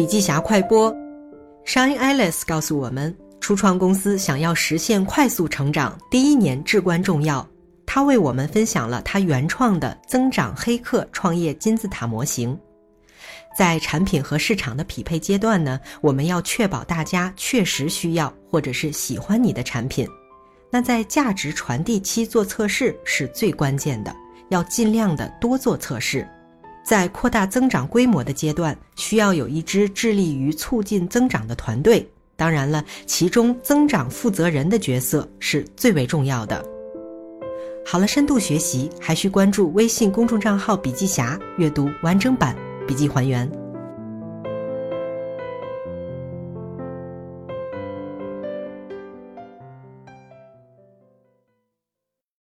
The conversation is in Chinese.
笔记侠快播，Shine Alice 告诉我们，初创公司想要实现快速成长，第一年至关重要。他为我们分享了他原创的增长黑客创业金字塔模型。在产品和市场的匹配阶段呢，我们要确保大家确实需要或者是喜欢你的产品。那在价值传递期做测试是最关键的，要尽量的多做测试。在扩大增长规模的阶段，需要有一支致力于促进增长的团队。当然了，其中增长负责人的角色是最为重要的。好了，深度学习还需关注微信公众账号“笔记侠”，阅读完整版笔记还原。